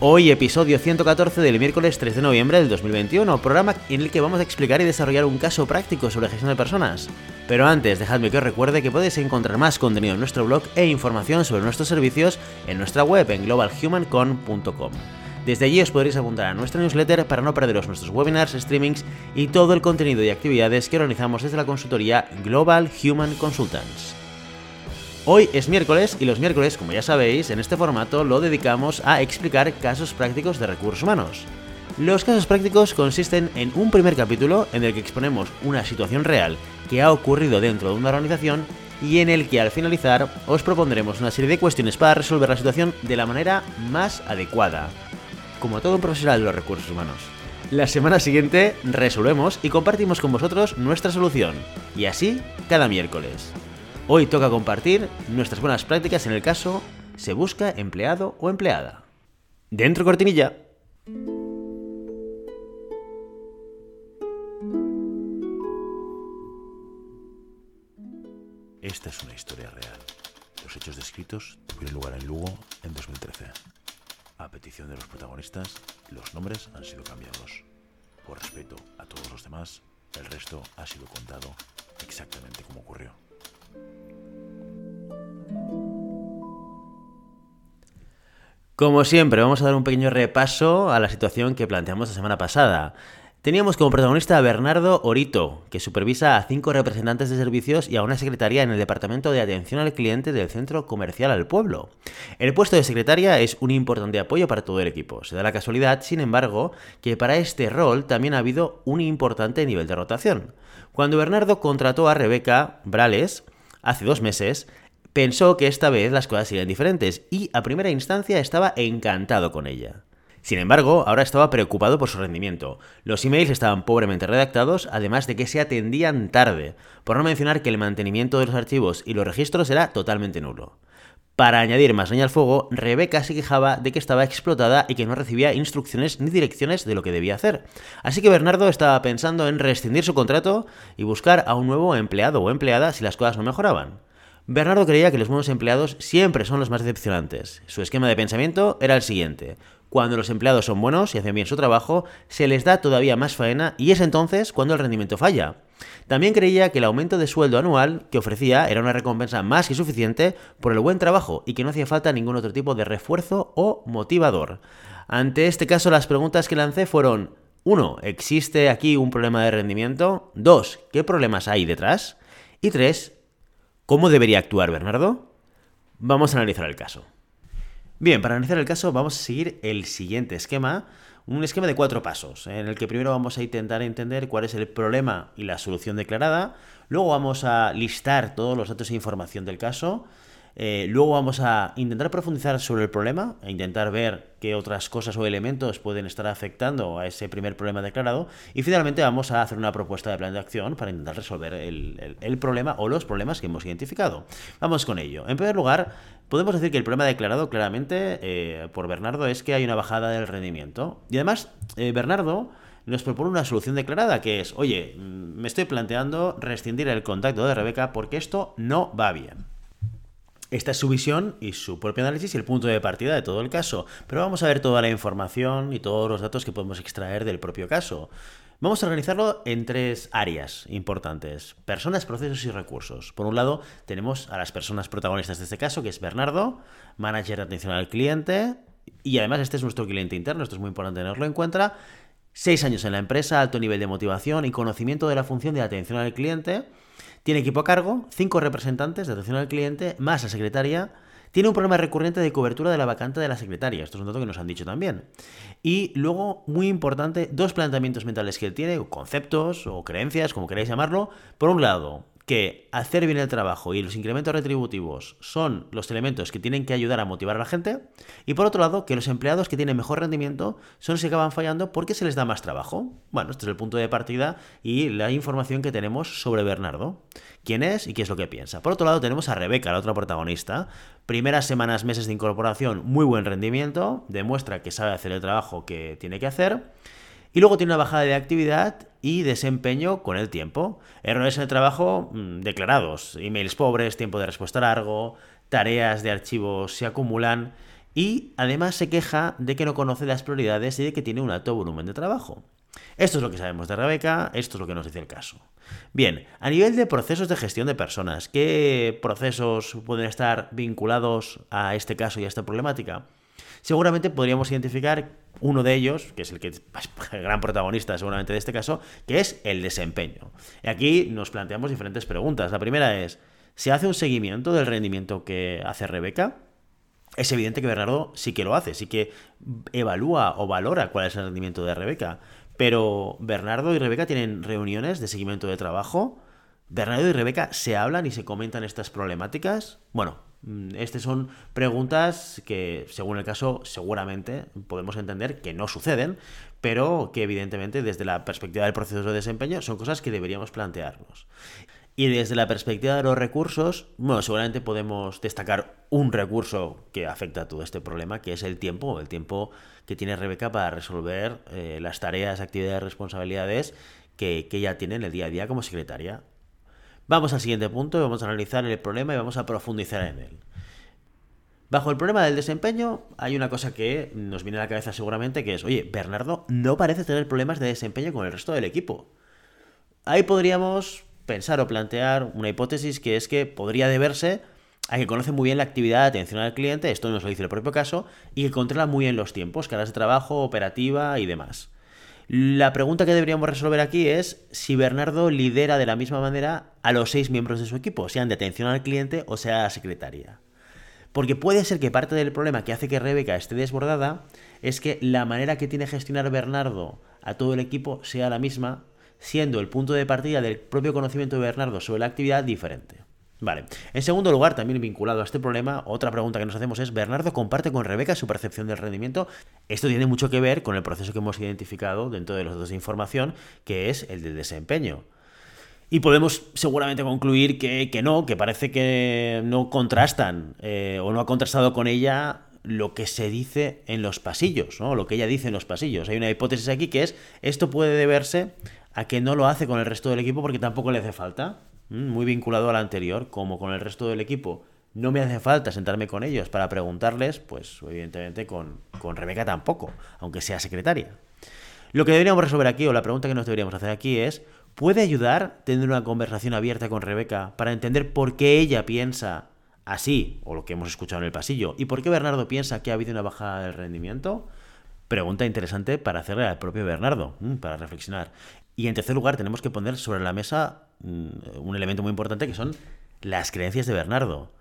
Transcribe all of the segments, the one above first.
Hoy episodio 114 del miércoles 3 de noviembre del 2021, programa en el que vamos a explicar y desarrollar un caso práctico sobre gestión de personas. Pero antes, dejadme que os recuerde que podéis encontrar más contenido en nuestro blog e información sobre nuestros servicios en nuestra web en globalhumancon.com. Desde allí os podréis apuntar a nuestra newsletter para no perderos nuestros webinars, streamings y todo el contenido y actividades que organizamos desde la consultoría Global Human Consultants. Hoy es miércoles y los miércoles, como ya sabéis, en este formato lo dedicamos a explicar casos prácticos de recursos humanos. Los casos prácticos consisten en un primer capítulo en el que exponemos una situación real que ha ocurrido dentro de una organización y en el que al finalizar os propondremos una serie de cuestiones para resolver la situación de la manera más adecuada, como todo un profesional de los recursos humanos. La semana siguiente resolvemos y compartimos con vosotros nuestra solución, y así cada miércoles. Hoy toca compartir nuestras buenas prácticas en el caso se busca empleado o empleada. Dentro cortinilla. Esta es una historia real. Los hechos descritos tuvieron lugar en Lugo en 2013. A petición de los protagonistas, los nombres han sido cambiados. Por respeto a todos los demás, el resto ha sido contado exactamente como ocurrió. Como siempre, vamos a dar un pequeño repaso a la situación que planteamos la semana pasada. Teníamos como protagonista a Bernardo Orito, que supervisa a cinco representantes de servicios y a una secretaria en el departamento de atención al cliente del centro comercial al pueblo. El puesto de secretaria es un importante apoyo para todo el equipo. Se da la casualidad, sin embargo, que para este rol también ha habido un importante nivel de rotación. Cuando Bernardo contrató a Rebeca Brales hace dos meses, pensó que esta vez las cosas serían diferentes y a primera instancia estaba encantado con ella. Sin embargo, ahora estaba preocupado por su rendimiento. Los emails estaban pobremente redactados, además de que se atendían tarde, por no mencionar que el mantenimiento de los archivos y los registros era totalmente nulo. Para añadir más leña al fuego, Rebeca se quejaba de que estaba explotada y que no recibía instrucciones ni direcciones de lo que debía hacer. Así que Bernardo estaba pensando en rescindir su contrato y buscar a un nuevo empleado o empleada si las cosas no mejoraban. Bernardo creía que los nuevos empleados siempre son los más decepcionantes. Su esquema de pensamiento era el siguiente. Cuando los empleados son buenos y hacen bien su trabajo, se les da todavía más faena y es entonces cuando el rendimiento falla. También creía que el aumento de sueldo anual que ofrecía era una recompensa más que suficiente por el buen trabajo y que no hacía falta ningún otro tipo de refuerzo o motivador. Ante este caso las preguntas que lancé fueron 1. ¿Existe aquí un problema de rendimiento? 2. ¿Qué problemas hay detrás? Y 3. ¿Cómo debería actuar Bernardo? Vamos a analizar el caso. Bien, para analizar el caso vamos a seguir el siguiente esquema, un esquema de cuatro pasos, en el que primero vamos a intentar entender cuál es el problema y la solución declarada, luego vamos a listar todos los datos e información del caso, eh, luego vamos a intentar profundizar sobre el problema, e intentar ver qué otras cosas o elementos pueden estar afectando a ese primer problema declarado. Y finalmente vamos a hacer una propuesta de plan de acción para intentar resolver el, problema o los problemas que hemos identificado. Vamos con ello. En primer lugar, podemos decir que el problema declarado claramente eh, por Bernardo es que hay una bajada del rendimiento. Y además, eh, Bernardo nos propone una solución declarada que es, oye, mm, me estoy planteando rescindir el contacto de Rebeca porque esto no va bien. Esta es su visión y su propio análisis y el punto de partida de todo el caso. Pero vamos a ver toda la información y todos los datos que podemos extraer del propio caso. Vamos a organizarlo en tres áreas importantes. Personas, procesos y recursos. Por un lado, tenemos a las personas protagonistas de este caso, que es Bernardo, manager de atención al cliente. Y además este es nuestro cliente interno, esto es muy importante tenerlo en cuenta. Seis años en la empresa, alto nivel de motivación y conocimiento de la función de atención al cliente tiene equipo a cargo, cinco representantes de atención al cliente, más la secretaria. Tiene un problema recurrente de cobertura de la vacante de la secretaria. Esto es un dato que nos han dicho también. Y luego, muy importante, dos planteamientos mentales que él tiene, o conceptos o creencias, como queráis llamarlo. Por un lado, que hacer bien el trabajo y los incrementos retributivos son los elementos que tienen que ayudar a motivar a la gente. Y por otro lado, que los empleados que tienen mejor rendimiento son los que acaban fallando porque se les da más trabajo. Bueno, este es el punto de partida y la información que tenemos sobre Bernardo. ¿Quién es y qué es lo que piensa? Por otro lado, tenemos a Rebeca, la otra protagonista. Primeras semanas, meses de incorporación, muy buen rendimiento. Demuestra que sabe hacer el trabajo que tiene que hacer. Y luego tiene una bajada de actividad y desempeño con el tiempo. Errores en el trabajo mm, declarados, emails pobres, tiempo de respuesta largo, tareas de archivos se acumulan y además se queja de que no conoce las prioridades y de que tiene un alto volumen de trabajo. Esto es lo que sabemos de Rebeca, esto es lo que nos dice el caso. Bien, a nivel de procesos de gestión de personas, ¿qué procesos pueden estar vinculados a este caso y a esta problemática? Seguramente podríamos identificar uno de ellos, que es el, que, el gran protagonista seguramente de este caso, que es el desempeño. Y aquí nos planteamos diferentes preguntas. La primera es, ¿se hace un seguimiento del rendimiento que hace Rebeca? Es evidente que Bernardo sí que lo hace, sí que evalúa o valora cuál es el rendimiento de Rebeca. Pero Bernardo y Rebeca tienen reuniones de seguimiento de trabajo. Bernardo y Rebeca se hablan y se comentan estas problemáticas. Bueno, estas son preguntas que, según el caso, seguramente podemos entender que no suceden, pero que evidentemente desde la perspectiva del proceso de desempeño son cosas que deberíamos plantearnos. Y desde la perspectiva de los recursos, bueno, seguramente podemos destacar un recurso que afecta a todo este problema, que es el tiempo, el tiempo que tiene Rebeca para resolver eh, las tareas, actividades, responsabilidades que, que ella tiene en el día a día como secretaria. Vamos al siguiente punto, vamos a analizar el problema y vamos a profundizar en él. Bajo el problema del desempeño hay una cosa que nos viene a la cabeza seguramente, que es, oye, Bernardo no parece tener problemas de desempeño con el resto del equipo. Ahí podríamos pensar o plantear una hipótesis que es que podría deberse a que conoce muy bien la actividad de atención al cliente, esto nos lo dice el propio caso, y que controla muy bien los tiempos, caras de trabajo, operativa y demás. La pregunta que deberíamos resolver aquí es si Bernardo lidera de la misma manera a los seis miembros de su equipo, sean de atención al cliente o sea secretaria. Porque puede ser que parte del problema que hace que Rebeca esté desbordada es que la manera que tiene gestionar Bernardo a todo el equipo sea la misma, siendo el punto de partida del propio conocimiento de Bernardo sobre la actividad diferente. Vale. En segundo lugar, también vinculado a este problema, otra pregunta que nos hacemos es, ¿Bernardo comparte con Rebeca su percepción del rendimiento? Esto tiene mucho que ver con el proceso que hemos identificado dentro de los datos de información, que es el del desempeño. Y podemos seguramente concluir que, no, que parece que no contrastan eh, o no ha contrastado con ella lo que se dice en los pasillos, ¿no? lo que ella dice en los pasillos. Hay una hipótesis aquí que es, esto puede deberse a que no lo hace con el resto del equipo porque tampoco le hace falta. Mm, muy vinculado al anterior, como con el resto del equipo. No me hace falta sentarme con ellos para preguntarles, pues evidentemente con, con Rebeca tampoco, aunque sea secretaria. Lo que deberíamos resolver aquí, o la pregunta que nos deberíamos hacer aquí es, ¿puede ayudar tener una conversación abierta con Rebeca para entender por qué ella piensa así, o lo que hemos escuchado en el pasillo, y por qué Bernardo piensa que ha habido una bajada del rendimiento? Pregunta interesante para hacerle al propio Bernardo, mm, para reflexionar. Y en tercer lugar, tenemos que poner sobre la mesa mm, un elemento muy importante que son las creencias de Bernardo.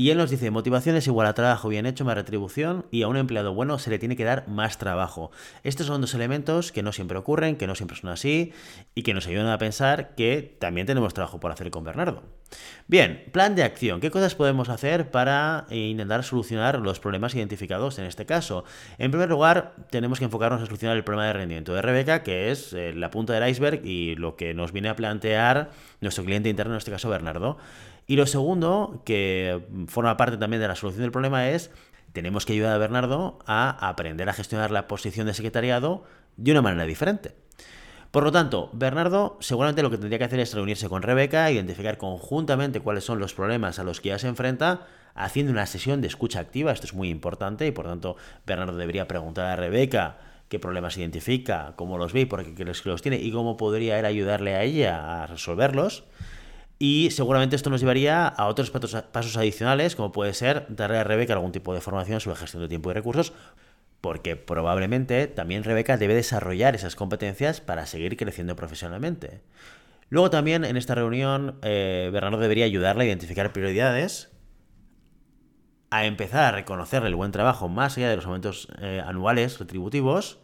Y él nos dice, motivación es igual a trabajo bien hecho más retribución y a un empleado bueno se le tiene que dar más trabajo. Estos son dos elementos que no siempre ocurren, que no siempre son así y que nos ayudan a pensar que también tenemos trabajo por hacer con Bernardo. Bien, plan de acción. ¿Qué cosas podemos hacer para intentar solucionar los problemas identificados en este caso? En primer lugar, tenemos que enfocarnos en solucionar el problema de rendimiento de Rebeca, que es eh, la punta del iceberg y lo que nos viene a plantear nuestro cliente interno, en este caso Bernardo. Y lo segundo, que forma parte también de la solución del problema, es tenemos que ayudar a Bernardo a aprender a gestionar la posición de secretariado de una manera diferente. Por lo tanto, Bernardo seguramente lo que tendría que hacer es reunirse con Rebeca, identificar conjuntamente cuáles son los problemas a los que ya se enfrenta, haciendo una sesión de escucha activa, esto es muy importante y por tanto Bernardo debería preguntar a Rebeca qué problemas identifica, cómo los ve, por qué los tiene y cómo podría él ayudarle a ella a resolverlos. Y seguramente esto nos llevaría a otros pasos adicionales, como puede ser darle a Rebeca algún tipo de formación sobre gestión de tiempo y recursos, porque probablemente también Rebeca debe desarrollar esas competencias para seguir creciendo profesionalmente. Luego también en esta reunión eh, Bernardo debería ayudarle a identificar prioridades, a empezar a reconocerle el buen trabajo más allá de los aumentos eh, anuales retributivos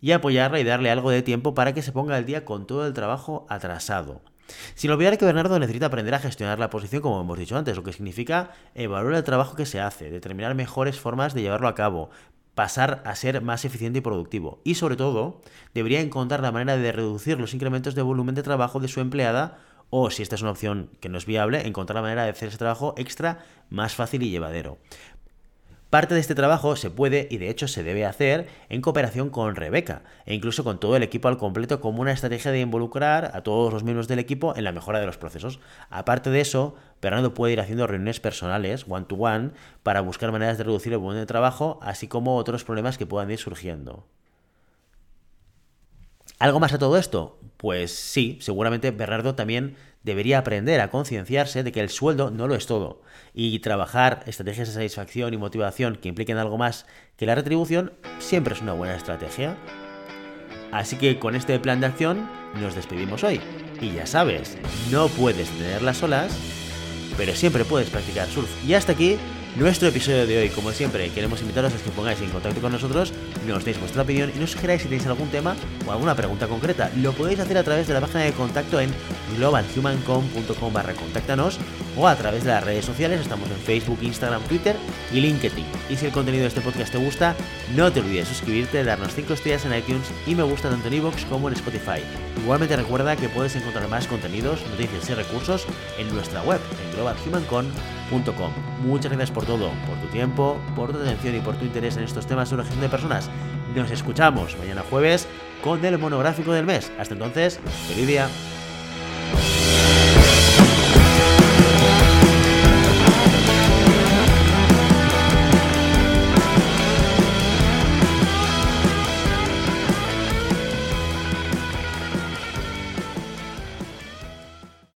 y apoyarle y darle algo de tiempo para que se ponga al día con todo el trabajo atrasado. Sin olvidar que Bernardo necesita aprender a gestionar la posición, como hemos dicho antes, lo que significa evaluar el trabajo que se hace, determinar mejores formas de llevarlo a cabo, pasar a ser más eficiente y productivo. Y sobre todo, debería encontrar la manera de reducir los incrementos de volumen de trabajo de su empleada o, si esta es una opción que no es viable, encontrar la manera de hacer ese trabajo extra más fácil y llevadero. Parte de este trabajo se puede y de hecho se debe hacer en cooperación con Rebeca e incluso con todo el equipo al completo como una estrategia de involucrar a todos los miembros del equipo en la mejora de los procesos. Aparte de eso, Fernando puede ir haciendo reuniones personales, one to one, para buscar maneras de reducir el volumen de trabajo, así como otros problemas que puedan ir surgiendo. ¿Algo más a todo esto? Pues sí, seguramente Bernardo también debería aprender a concienciarse de que el sueldo no lo es todo y trabajar estrategias de satisfacción y motivación que impliquen algo más que la retribución siempre es una buena estrategia. Así que con este plan de acción nos despedimos hoy. Y ya sabes, no puedes tener las olas, pero siempre puedes practicar surf. Y hasta aquí nuestro episodio de hoy. Como siempre, queremos invitaros a que pongáis en contacto con nosotros, nos deis vuestra opinión y nos sugeráis si tenéis algún tema o alguna pregunta concreta. Lo podéis hacer a través de la página de contacto en globalhumancom.com barra contáctanos o a través de las redes sociales. Estamos en Facebook, Instagram, Twitter y LinkedIn. Y si el contenido de este podcast te gusta, no te olvides de suscribirte, darnos 5 estrellas en iTunes y me gusta tanto en iVoox como en Spotify. Igualmente recuerda que puedes encontrar más contenidos, noticias y recursos en nuestra web en globalhumancom.com. Muchas gracias por todo, por tu tiempo, por tu atención y por tu interés en estos temas sobre gestión de personas. Nos escuchamos mañana jueves con el monográfico del mes. Hasta entonces, feliz día.